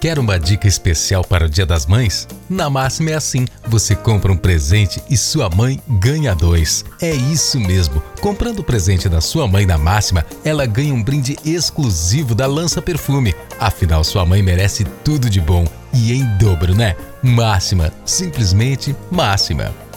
Quer uma dica especial para o Dia das Mães? Na Máxima é assim: você compra um presente e sua mãe ganha dois. É isso mesmo. Comprando o presente da sua mãe na Máxima, ela ganha um brinde exclusivo da Lança Perfume. Afinal, sua mãe merece tudo de bom e em dobro, né? Máxima, simplesmente máxima.